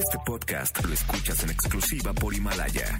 Este podcast lo escuchas en exclusiva por Himalaya.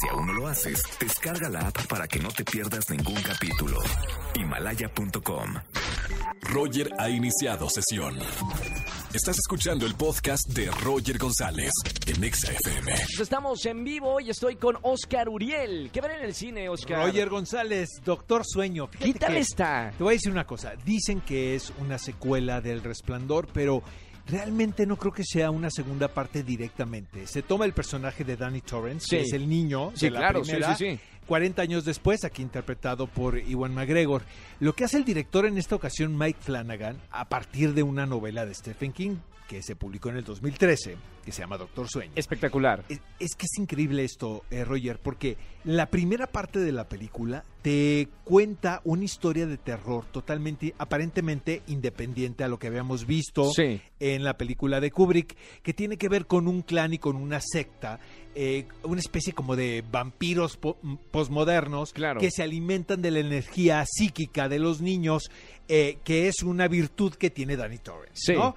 Si aún no lo haces, descarga la app para que no te pierdas ningún capítulo. Himalaya.com. Roger ha iniciado sesión. Estás escuchando el podcast de Roger González en Exa FM. Pues Estamos en vivo y estoy con Oscar Uriel. ¿Qué ven en el cine, Oscar? Roger González, Doctor Sueño. Fíjate ¿Qué tal que- está? Te voy a decir una cosa. Dicen que es una secuela del Resplandor, pero realmente no creo que sea una segunda parte directamente. Se toma el personaje de Danny Torrance, Sí. que es el niño Sí, de la claro, sí, primera, sí, sí. 40 años después, aquí interpretado por Iwan McGregor. Lo que hace el director en esta ocasión, Mike Flanagan, a partir de una novela de Stephen King que se publicó en el 2013, que se llama Doctor Sueño. Espectacular. Es, es que es increíble esto, eh, Roger, porque la primera parte de la película te cuenta una historia de terror totalmente, aparentemente independiente a lo que habíamos visto Sí. en la película de Kubrick, que tiene que ver con un clan y con una secta, eh, una especie como de vampiros po- posmodernos Claro. que se alimentan de la energía psíquica de los niños, eh, que es una virtud que tiene Danny Torrance. Sí. ¿no?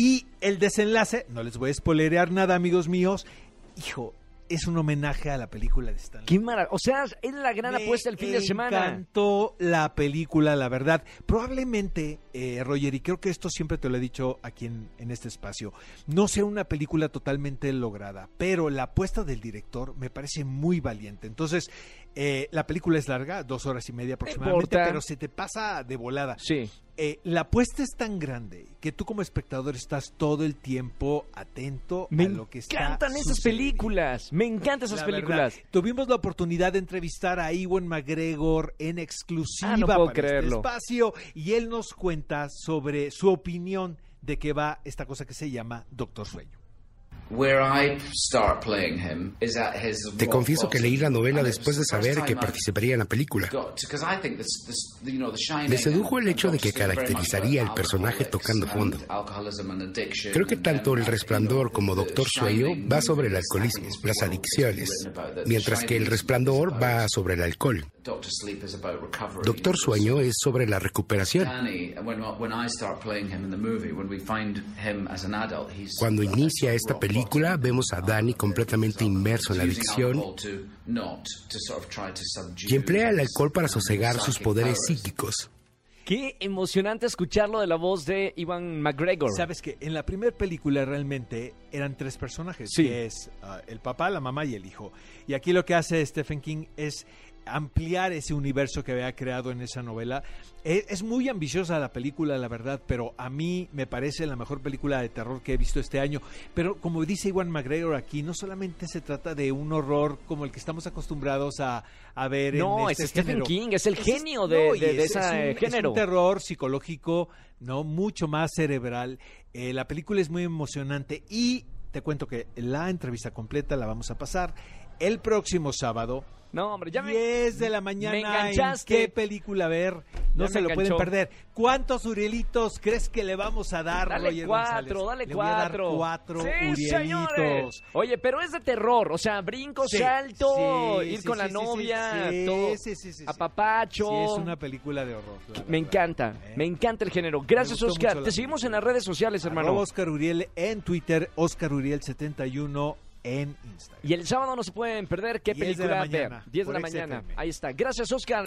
Y el desenlace, no les voy a spoilerear nada, amigos míos, hijo, es un homenaje a la película de Stanley. Qué maravilla. O sea, es la gran Me apuesta el fin de semana. encantó la película, la verdad. Probablemente, eh, Roger, y creo que esto siempre te lo he dicho aquí en, en este espacio, no sea una película totalmente lograda, pero la apuesta del director me parece muy valiente. Entonces, eh, la película es larga, dos horas y media aproximadamente, pero se te pasa de volada. Sí. Eh, la apuesta es tan grande que tú como espectador estás todo el tiempo atento Me a lo que está encantan esas sucediendo. películas. Me encantan esas La películas. verdad, tuvimos la oportunidad de entrevistar a Iwan McGregor en exclusiva Ah, no para creerlo. este espacio y él nos cuenta sobre su opinión de que va esta cosa que se llama Doctor Sueño. Te confieso que leí la novela después de saber que participaría en la película. got to- 'cause I think this- this- you know, The Shining Me sedujo el hecho de que caracterizaría el personaje tocando fondo. Creo que tanto El Resplandor como Doctor Sueño va sobre el alcoholismo, is las adicciones, mientras que El Resplandor va sobre el alcohol. Doctor Sleep is about recovery. Doctor Sueño es sobre la recuperación. Danny, when, when I start playing him in the movie, when we find him as an adult, he's Cuando inicia esta película, vemos a Danny completamente inmerso en la adicción y emplea el alcohol para sosegar sus poderes psíquicos. Qué emocionante escucharlo de la voz de Ivan McGregor. Sabes que en la primera película realmente eran tres personajes, Sí. que es ah, el papá, la mamá y el hijo. Y aquí lo que hace Stephen King es ampliar ese universo que había creado en esa novela. E- Es, muy ambiciosa la película, la verdad, pero a mí me parece la mejor película de terror que he visto este año. Pero como dice Iwan McGregor aquí, no solamente se trata de un horror como el que estamos acostumbrados a, a ver No, en es este Stephen género. King, es el genio de- no, de- de es- ese es género. Es un terror psicológico, ¿no? Mucho más cerebral. Eh, la película es muy emocionante y te cuento que la entrevista completa la vamos a pasar el próximo sábado. No, hombre, ya me... 10 de la mañana. me ¿en. ¿Qué película ver? No Ya se lo pueden perder. ¿Cuántos Urielitos crees que le vamos a dar, Dale Roger cuatro, González? dale Le voy a dar cuatro. cuatro Sí, Urielitos. señores. Oye, pero es de terror, o sea, brinco, Sí, salto, sí, ir con la novia, todo, apapacho. Sí, es una película de horror. Me encanta, ¿eh? me encanta el género. Gracias, Oscar. Te seguimos en las redes sociales, hermano. Arroba Oscar Uriel en Twitter, Oscar Uriel 71 en Instagram. Y el sábado no se pueden perder qué 10 de la película mañana, ver. 10 de la mañana. Ahí está. Gracias, Oscar.